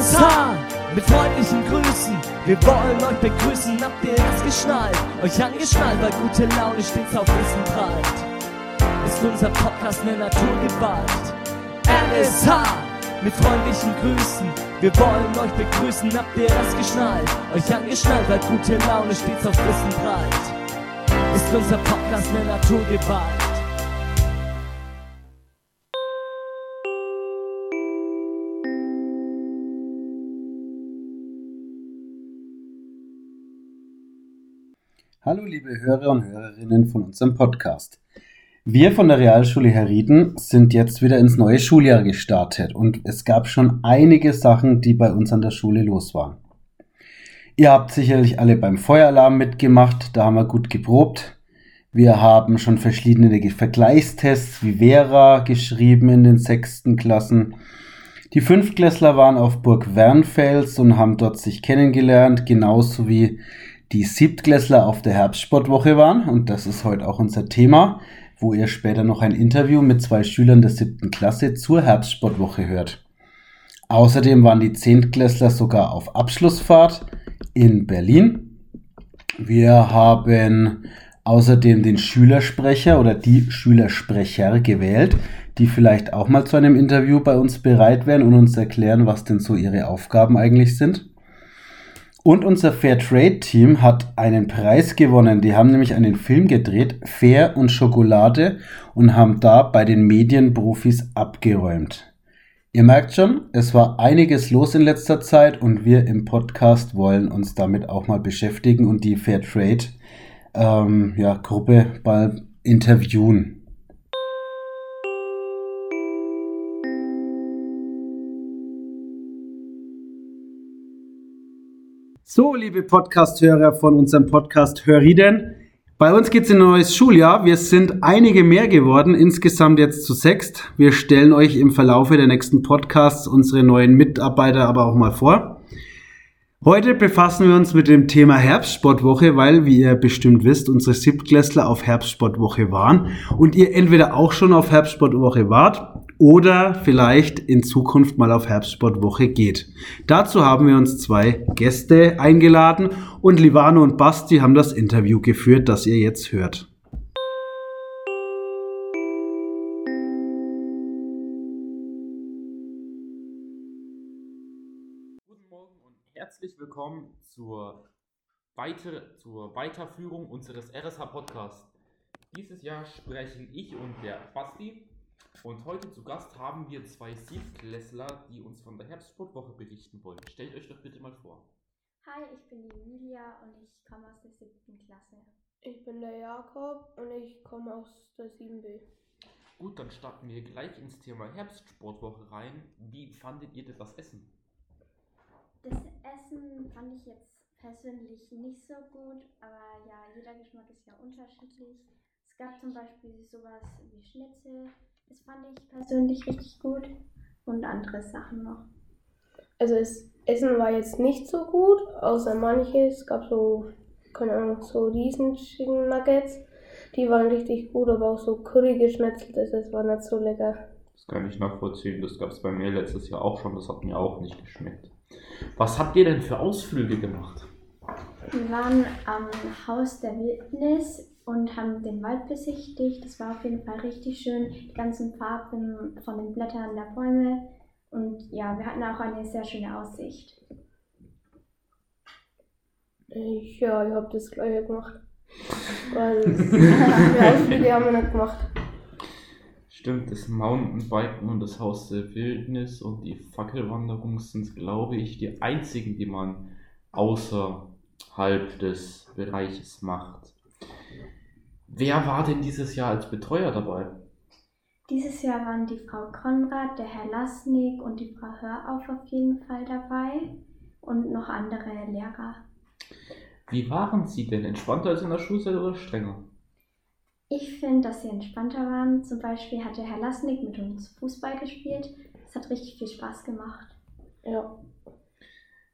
RSH mit freundlichen Grüßen. Wir wollen euch begrüßen, habt ihr das geschnallt? Euch angeschnallt, weil gute Laune stets auf Wissen prallt. Ist unser Podcast eine Naturgewalt? RSH mit freundlichen Grüßen. Wir wollen euch begrüßen, habt ihr das geschnallt? Euch angeschnallt, weil gute Laune stets auf Wissen prallt. Ist unser Podcast eine Naturgewalt? Hallo liebe Hörer und Hörerinnen von unserem Podcast. Wir von der Realschule Herrieden sind jetzt wieder ins neue Schuljahr gestartet und es gab schon einige Sachen, die bei uns an der Schule los waren. Ihr habt sicherlich alle beim Feueralarm mitgemacht, da haben wir gut geprobt. Wir haben schon verschiedene Vergleichstests wie Vera geschrieben in den sechsten Klassen. Die Fünftklässler waren auf Burg Wernfels und haben dort sich kennengelernt, genauso wie die Siebtklässler auf der Herbstsportwoche waren. Und das ist heute auch unser Thema, wo ihr später noch ein Interview mit zwei Schülern der siebten Klasse zur Herbstsportwoche hört. Außerdem waren die Zehntklässler sogar auf Abschlussfahrt in Berlin. Wir haben außerdem den Schülersprecher oder die Schülersprecher gewählt, die vielleicht auch mal zu einem Interview bei uns bereit wären und uns erklären, was denn so ihre Aufgaben eigentlich sind. Und unser Fairtrade-Team hat einen Preis gewonnen. Die haben nämlich einen Film gedreht, Fair und Schokolade, und haben da bei den Medienprofis abgeräumt. Ihr merkt schon, es war einiges los in letzter Zeit und wir im Podcast wollen uns damit auch mal beschäftigen und die Fairtrade ähm, ja, Gruppe mal interviewen. So, liebe Podcast-Hörer von unserem Podcast Hörriden. Bei uns geht es in ein neues Schuljahr. Wir sind einige mehr geworden, insgesamt jetzt zu sechst. Wir stellen euch im Verlaufe der nächsten Podcasts unsere neuen Mitarbeiter aber auch mal vor. Heute befassen wir uns mit dem Thema Herbstsportwoche, weil, wie ihr bestimmt wisst, unsere Siebtklässler auf Herbstsportwoche waren und ihr entweder auch schon auf Herbstsportwoche wart oder vielleicht in Zukunft mal auf Herbstsportwoche geht. Dazu haben wir uns zwei Gäste eingeladen und Livano und Basti haben das Interview geführt, das ihr jetzt hört. Herzlich willkommen zur, Weiter zur Weiterführung unseres RSH Podcasts. Dieses Jahr sprechen ich und der Basti und heute zu Gast haben wir zwei Siebtklässler, die uns von der Herbstsportwoche berichten wollen. Stellt euch doch bitte mal vor. Hi, ich bin die Emilia und ich komme aus der siebten Klasse. Ich bin der Jakob und ich komme aus der 7b. Gut, dann starten wir gleich ins Thema Herbstsportwoche rein. Wie fandet ihr denn das Essen? Das Essen fand ich jetzt persönlich nicht so gut, aber ja, jeder Geschmack ist ja unterschiedlich. Es gab zum Beispiel sowas wie Schnitzel, das fand ich persönlich richtig gut und andere Sachen noch. Also das Essen war jetzt nicht so gut, außer manches. Es gab so, keine Ahnung, so riesen Chicken Nuggets. Die waren richtig gut, aber auch so Curry geschnetzelt, das war nicht so lecker. Das kann ich nachvollziehen. Das gab es bei mir letztes Jahr auch schon. Das hat mir auch nicht geschmeckt. Was habt ihr denn für Ausflüge gemacht? Wir waren am Haus der Wildnis und haben den Wald besichtigt. Das war auf jeden Fall richtig schön. Die ganzen Farben von den Blättern der Bäume. Und ja, wir hatten auch eine sehr schöne Aussicht. Ich, ja, ich habe das gleiche gemacht. Weil die Ausflüge haben wir nicht gemacht. Stimmt, das Mountainbiken und das Haus der Wildnis und die Fackelwanderung sind, glaube ich, die einzigen, die man außerhalb des Bereiches macht. Wer war denn dieses Jahr als Betreuer dabei? Dieses Jahr waren die Frau Konrad, der Herr Lasnik und die Frau Hörauf auf jeden Fall dabei und noch andere Lehrer. Wie waren Sie denn? Entspannter als in der Schulzeit oder strenger? Ich finde, dass sie entspannter waren. Zum Beispiel hat der Herr Lasnik mit uns Fußball gespielt. Es hat richtig viel Spaß gemacht. Ja.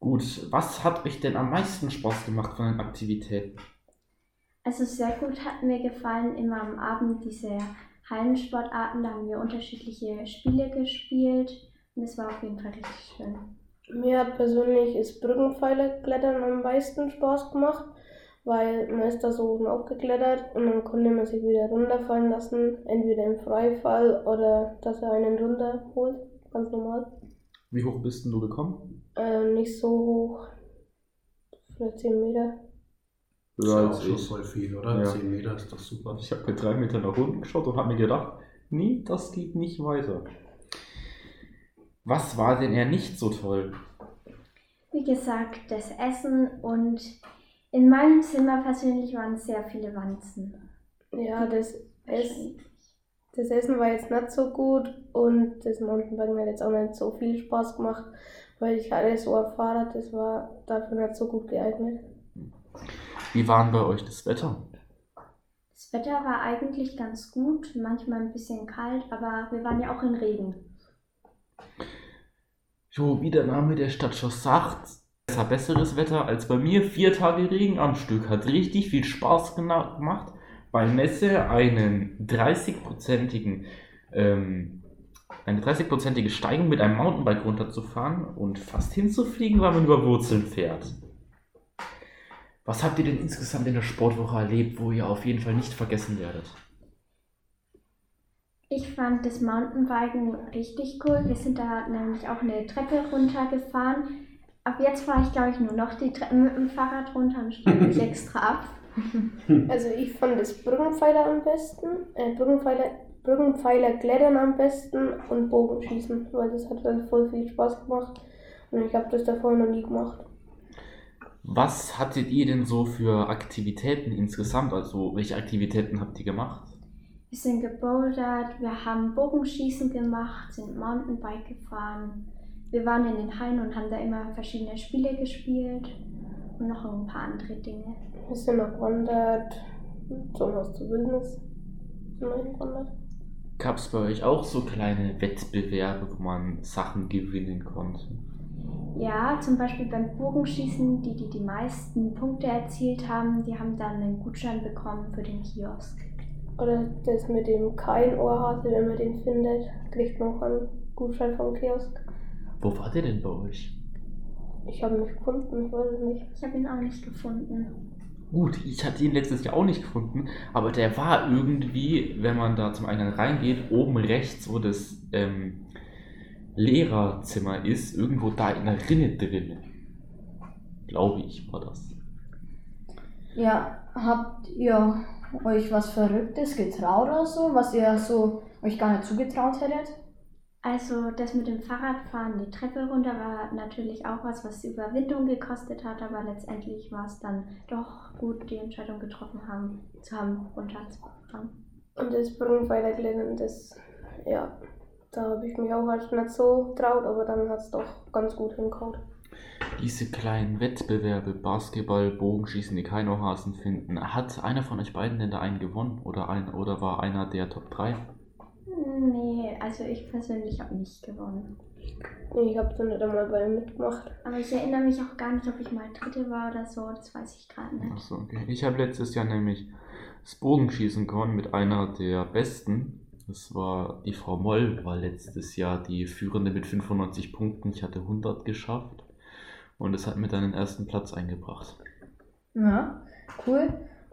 Gut, was hat euch denn am meisten Spaß gemacht von den Aktivitäten? Also sehr gut hat mir gefallen immer am Abend diese Hallensportarten. Da haben wir unterschiedliche Spiele gespielt und es war auf jeden Fall richtig schön. Mir hat persönlich das Brückenpfeilerklettern am meisten Spaß gemacht, weil man ist da so oben aufgeklettert und dann konnte man sich wieder runterfallen lassen, entweder im Freifall oder dass er einen runterholt, ganz normal. Wie hoch bist denn du gekommen? Äh, nicht so hoch, vielleicht 10 Meter. Das ist ja auch schon voll viel, oder? Ja. 10 Meter ist doch super. Ich habe mit drei Meter nach unten geschaut und habe mir gedacht, nee, das geht nicht weiter. Was war denn eher nicht so toll? Wie gesagt, das Essen und in meinem Zimmer persönlich waren sehr viele Wanzen. Ja, das, Ess, das Essen war jetzt nicht so gut und das Mountainbiken hat jetzt auch nicht so viel Spaß gemacht, weil ich hatte so ein Fahrrad, das war dafür nicht so gut geeignet. Wie war denn bei euch das Wetter? Das Wetter war eigentlich ganz gut, manchmal ein bisschen kalt, aber wir waren ja auch in Regen. Jo, wie der Name der Stadt schon sagt, es war besseres Wetter als bei mir. Vier Tage Regen am Stück. Hat richtig viel Spaß gemacht. Bei Messe einen 30-prozentigen, ähm, eine 30-prozentige Steigung mit einem Mountainbike runterzufahren und fast hinzufliegen, weil man über Wurzeln fährt. Was habt ihr denn insgesamt in der Sportwoche erlebt, wo ihr auf jeden Fall nicht vergessen werdet? Ich fand das Mountainbiken richtig cool. Wir sind da nämlich auch eine Treppe runtergefahren. Ab jetzt fahre ich, glaube ich, nur noch die Treppe mit dem Fahrrad runter und stelle mich extra ab. Also ich fand das Brückenpfeiler am besten, äh, Brückenpfeiler, Brückenpfeiler klettern am besten und Bogenschießen, weil das hat dann voll viel Spaß gemacht und ich habe das davor noch nie gemacht. Was hattet ihr denn so für Aktivitäten insgesamt? Also, welche Aktivitäten habt ihr gemacht? Wir sind gebouldert, wir haben Bogenschießen gemacht, sind Mountainbike gefahren. Wir waren in den Hallen und haben da immer verschiedene Spiele gespielt und noch ein paar andere Dinge. Wir sind noch gewandert, zum Haus zur Wildnis sind wir. Gab es bei euch auch so kleine Wettbewerbe, wo man Sachen gewinnen konnte? Ja, zum Beispiel beim Bogenschießen, die, die die meisten Punkte erzielt haben, die haben dann einen Gutschein bekommen für den Kiosk. Oder das mit dem Kein-Ohrhase, wenn man den findet, kriegt man auch einen Gutschein vom Kiosk. Wo war der denn bei euch? Ich habe ihn nicht gefunden, ich weiß es nicht. Ich habe ihn auch nicht gefunden. Gut, ich hatte ihn letztes Jahr auch nicht gefunden, aber der war irgendwie, wenn man da zum Eingang reingeht, oben rechts, wo das ähm, Lehrerzimmer ist, irgendwo da in der Rinne drin. Glaube ich, war das. Ja, habt ihr euch was Verrücktes getraut oder so, was ihr so euch gar nicht zugetraut hättet? Also das mit dem Fahrradfahren, die Treppe runter, war natürlich auch was, was Überwindung gekostet hat, aber letztendlich war es dann doch gut, die Entscheidung getroffen haben, zu haben, runterzufahren. Und das Brückenpfeilerklettern, das, ja, da habe ich mich auch erst nicht so traut, aber dann hat es doch ganz gut hingehauen. Diese kleinen Wettbewerbe, Basketball, Bogenschießen, die keine Hasen finden, hat einer von euch beiden denn da einen gewonnen? Oder, ein, oder war einer der Top 3? Nee, also ich persönlich habe nicht gewonnen. Ich habe da nicht einmal bei ihm mitgemacht. Aber ich erinnere mich auch gar nicht, ob ich mal Dritte war oder so, das weiß ich gerade nicht. Achso, okay. Ich habe letztes Jahr nämlich das Bogenschießen gewonnen mit einer der besten. Das war die Frau Moll, war letztes Jahr die Führende mit 95 Punkten. Ich hatte 100 geschafft. Und es hat mir dann den ersten Platz eingebracht. Ja, cool.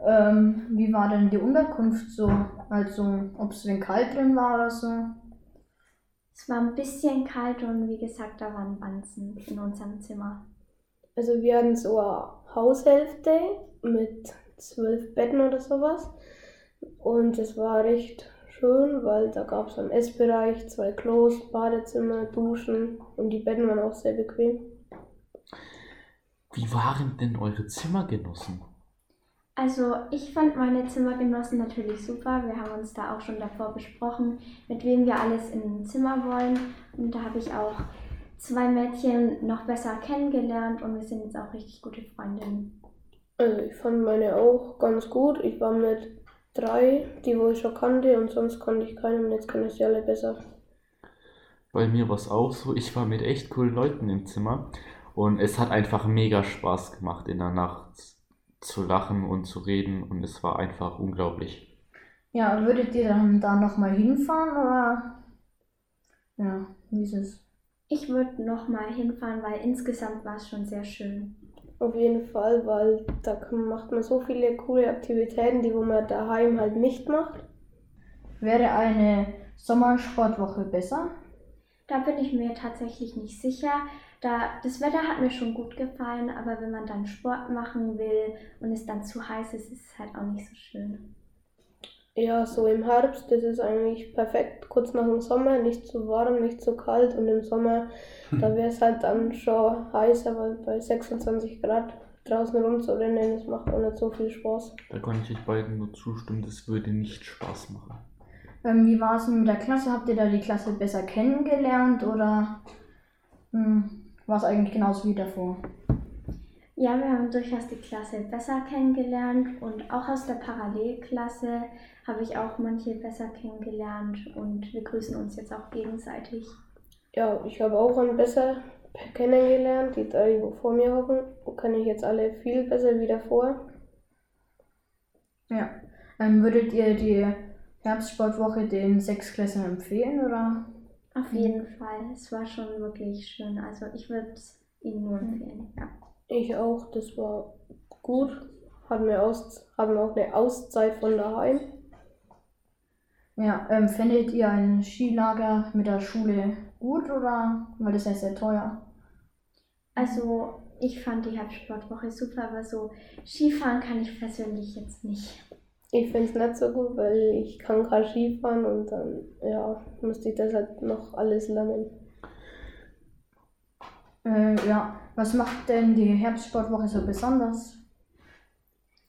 Ähm, wie war denn die Unterkunft so? Also, ob es wenn kalt drin war oder so? Es war ein bisschen kalt und wie gesagt, da waren Wanzen in unserem Zimmer. Also wir hatten so eine Haushälfte mit zwölf Betten oder sowas. Und es war recht schön, weil da gab es einen Essbereich, zwei Klos, Badezimmer, Duschen und die Betten waren auch sehr bequem. Wie waren denn eure Zimmergenossen? Also ich fand meine Zimmergenossen natürlich super. Wir haben uns da auch schon davor besprochen, mit wem wir alles in ein Zimmer wollen. Und da habe ich auch zwei Mädchen noch besser kennengelernt und wir sind jetzt auch richtig gute Freundinnen. Also ich fand meine auch ganz gut. Ich war mit drei, die wo ich schon kannte und sonst kannte ich keinen und jetzt kenne ich sie alle besser. Bei mir war es auch so, ich war mit echt coolen Leuten im Zimmer und es hat einfach mega Spaß gemacht, in der Nacht zu lachen und zu reden und es war einfach unglaublich. Ja, würdet ihr dann da nochmal hinfahren oder? Ja, wie ist es? Ich würde nochmal hinfahren, weil insgesamt war es schon sehr schön. Auf jeden Fall, weil da macht man so viele coole Aktivitäten, die wo man daheim halt nicht macht. Wäre eine Sommersportwoche besser? Da bin ich mir tatsächlich nicht sicher. Da, das Wetter hat mir schon gut gefallen, aber wenn man dann Sport machen will und es dann zu heiß ist, ist es halt auch nicht so schön. Ja, so im Herbst, das ist eigentlich perfekt, kurz nach dem Sommer, nicht zu warm, nicht zu kalt und im Sommer, da wäre es halt dann schon heißer, weil bei 26 Grad draußen rumzurennen, das macht auch nicht so viel Spaß. Da kann ich euch beiden nur zustimmen, das würde nicht Spaß machen. Ähm, wie war es denn mit der Klasse? Habt ihr da die Klasse besser kennengelernt oder hm, war es eigentlich genauso wie davor? Ja, wir haben durchaus die Klasse besser kennengelernt und auch aus der Parallelklasse habe ich auch manche besser kennengelernt und wir grüßen uns jetzt auch gegenseitig. Ja, ich habe auch einen besser kennengelernt, die drei, die vor mir hocken, kann ich jetzt alle viel besser wie davor. Ja. Ähm, würdet ihr die Herbstsportwoche den Sechsklässlern empfehlen oder? Auf jeden Fall, es war schon wirklich schön. Also ich würde es Ihnen nur empfehlen. Ja. Ich auch, das war gut. Hatten wir, aus, hatten wir auch eine Auszeit von daheim. Ja, ähm, findet ihr ein Skilager mit der Schule gut oder? Weil das ja sehr teuer. Also ich fand die Herbstsportwoche super, aber so Skifahren kann ich persönlich jetzt nicht. Ich finde es nicht so gut, weil ich kann kein Skifahren und dann, ja, musste ich das halt noch alles lernen. Äh, ja. Was macht denn die Herbstsportwoche so besonders?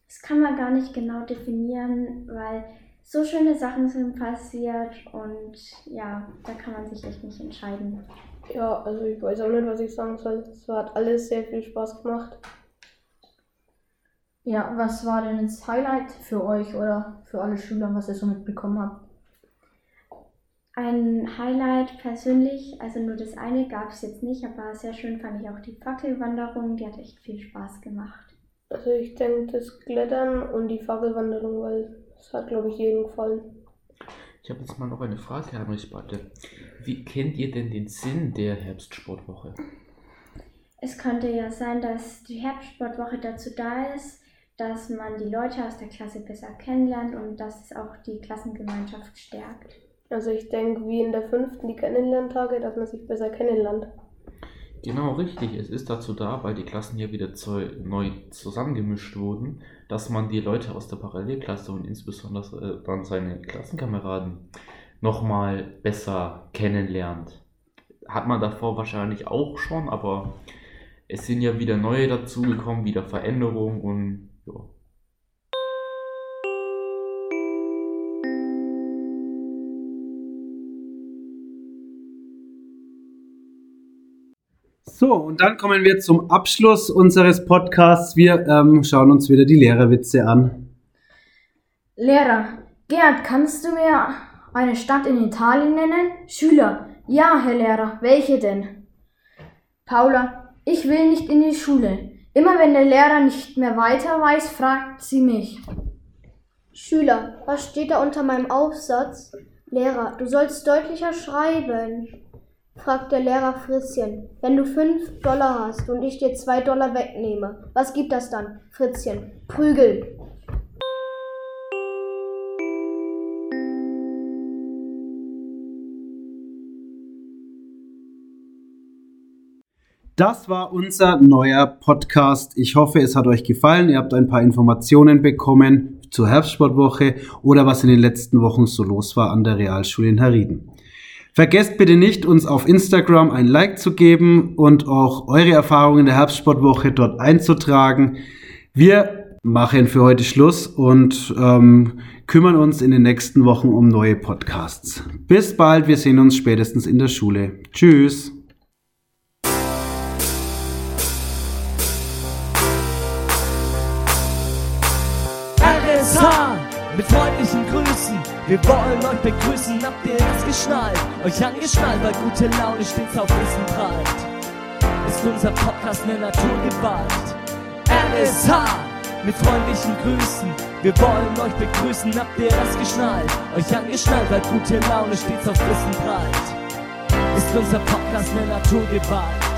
Das kann man gar nicht genau definieren, weil so schöne Sachen sind passiert und ja, da kann man sich echt nicht entscheiden. Ja, also ich weiß auch nicht, was ich sagen soll. Es hat alles sehr viel Spaß gemacht. Ja, was war denn das Highlight für euch oder für alle Schüler, was ihr so mitbekommen habt? Ein Highlight persönlich, also nur das eine gab es jetzt nicht, aber sehr schön fand ich auch die Fackelwanderung, die hat echt viel Spaß gemacht. Also ich denke das Klettern und die Fackelwanderung, weil das hat, glaube ich, jedem gefallen. Ich habe jetzt mal noch eine Frage an euch beide. Wie kennt ihr denn den Sinn der Herbstsportwoche? Es könnte ja sein, dass die Herbstsportwoche dazu da ist, dass man die Leute aus der Klasse besser kennenlernt und dass es auch die Klassengemeinschaft stärkt. Also ich denke, wie in der fünften die Kennenlerntage, dass man sich besser kennenlernt. Genau, richtig. Es ist dazu da, weil die Klassen ja wieder zu, neu zusammengemischt wurden, dass man die Leute aus der Parallelklasse und insbesondere äh, dann seine Klassenkameraden nochmal besser kennenlernt. Hat man davor wahrscheinlich auch schon, aber es sind ja wieder neue dazugekommen, wieder Veränderungen und ja. So, und dann kommen wir zum Abschluss unseres Podcasts. Wir ähm, schauen uns wieder die Lehrerwitze an. Lehrer, Gerd, kannst du mir eine Stadt in Italien nennen? Schüler, ja, Herr Lehrer, welche denn? Paula, ich will nicht in die Schule. Immer wenn der Lehrer nicht mehr weiter weiß, fragt sie mich. Schüler, was steht da unter meinem Aufsatz? Lehrer, du sollst deutlicher schreiben. Fragt der Lehrer Fritzchen, wenn du fünf Dollar hast und ich dir zwei Dollar wegnehme, was gibt das dann? Fritzchen, Prügel. Das war unser neuer Podcast. Ich hoffe, es hat euch gefallen. Ihr habt ein paar Informationen bekommen zur Herbstsportwoche oder was in den letzten Wochen so los war an der Realschule in Herrieden. Vergesst bitte nicht, uns auf Instagram ein Like zu geben und auch eure Erfahrungen der Herbstsportwoche dort einzutragen. Wir machen für heute Schluss und ähm, kümmern uns in den nächsten Wochen um neue Podcasts. Bis bald, wir sehen uns spätestens in der Schule. Tschüss. RSH mit freundlichen Grüßen. Wir wollen euch begrüßen, habt ihr das geschnallt? Euch angeschnallt, weil gute Laune stets auf Wissen prallt. Ist unser Podcast eine Naturgewalt. RSH mit freundlichen Grüßen. Wir wollen euch begrüßen, habt ihr das geschnallt? Euch angeschnallt, weil gute Laune stets auf Wissen prallt. ist unser Podcast eine Naturgewalt.